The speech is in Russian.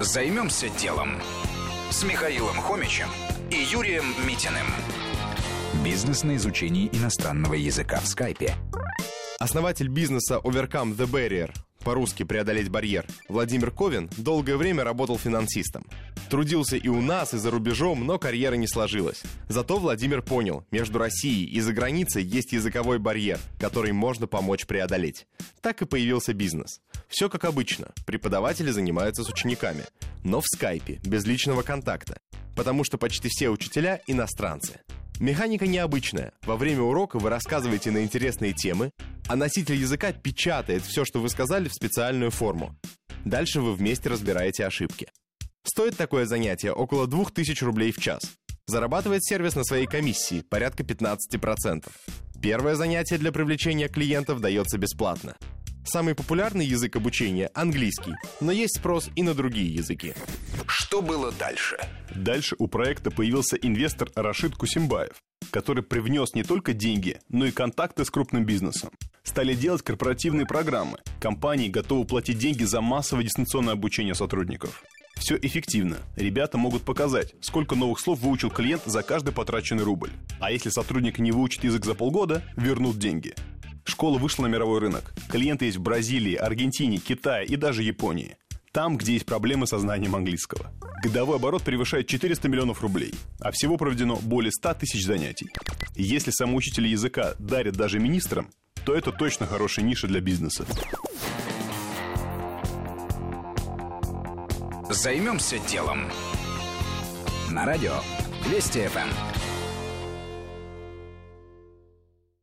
Займемся делом с Михаилом Хомичем и Юрием Митиным. Бизнес на изучении иностранного языка в скайпе. Основатель бизнеса Overcome the Barrier, по-русски «преодолеть барьер», Владимир Ковин долгое время работал финансистом. Трудился и у нас, и за рубежом, но карьера не сложилась. Зато Владимир понял, между Россией и за границей есть языковой барьер, который можно помочь преодолеть. Так и появился бизнес. Все как обычно. Преподаватели занимаются с учениками. Но в скайпе, без личного контакта. Потому что почти все учителя – иностранцы. Механика необычная. Во время урока вы рассказываете на интересные темы, а носитель языка печатает все, что вы сказали, в специальную форму. Дальше вы вместе разбираете ошибки. Стоит такое занятие около 2000 рублей в час. Зарабатывает сервис на своей комиссии порядка 15%. Первое занятие для привлечения клиентов дается бесплатно. Самый популярный язык обучения – английский, но есть спрос и на другие языки. Что было дальше? Дальше у проекта появился инвестор Рашид Кусимбаев, который привнес не только деньги, но и контакты с крупным бизнесом. Стали делать корпоративные программы. Компании готовы платить деньги за массовое дистанционное обучение сотрудников. Все эффективно. Ребята могут показать, сколько новых слов выучил клиент за каждый потраченный рубль. А если сотрудник не выучит язык за полгода, вернут деньги. Школа вышла на мировой рынок. Клиенты есть в Бразилии, Аргентине, Китае и даже Японии. Там, где есть проблемы со знанием английского. Годовой оборот превышает 400 миллионов рублей, а всего проведено более 100 тысяч занятий. Если самоучители языка дарят даже министрам, то это точно хорошая ниша для бизнеса. Займемся делом. На радио Вести ФМ.